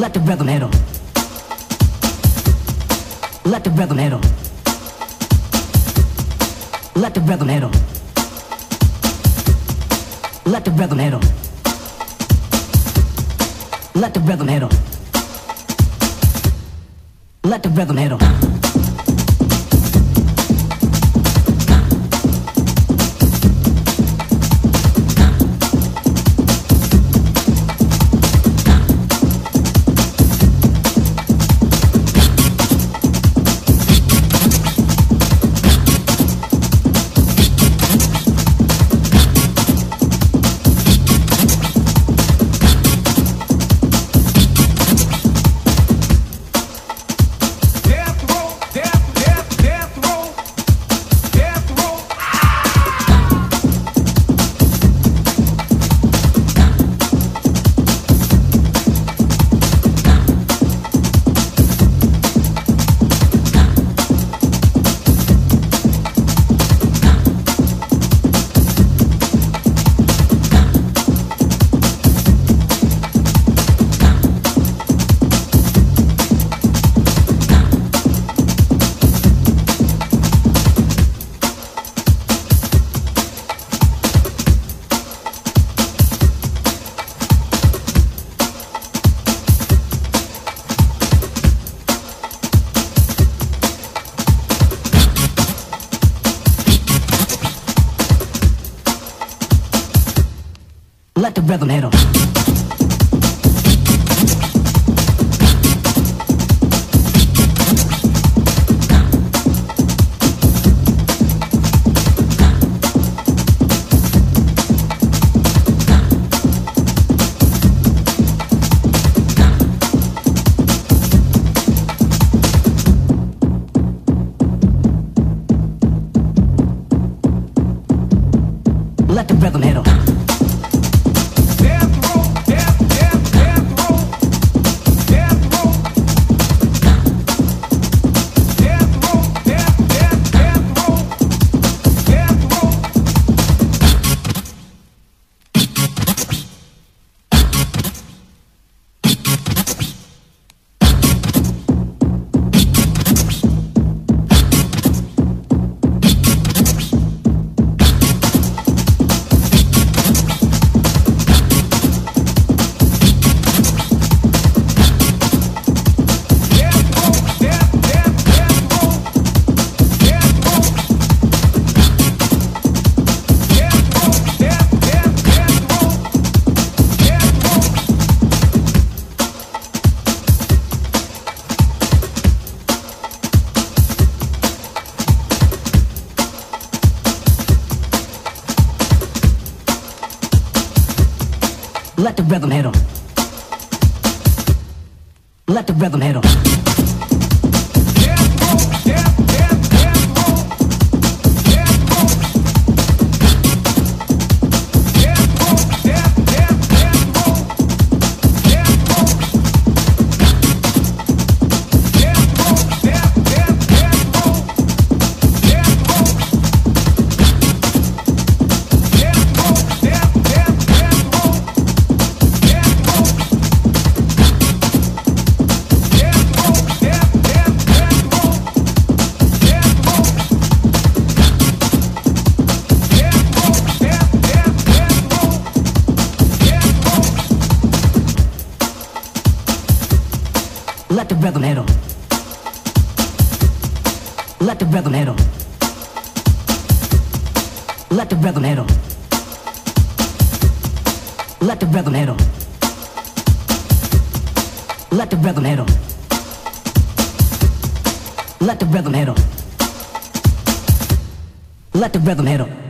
Let the rhythm hit 'em. Let the rhythm hit 'em. Let the rhythm hit 'em. Let the rhythm hit 'em. Let the rhythm hit 'em. Let the rhythm hit 'em. Let the rhythm hit 'em. Let the rhythm hit 'em. Let the rhythm hit hit 'em. Let the rhythm hit hit 'em. Let the rhythm hit 'em. Let the rhythm hit 'em. Let the rhythm hit 'em. Let the rhythm hit 'em. Let the rhythm hit 'em. Let the rhythm hit 'em. Let the rhythm hit 'em.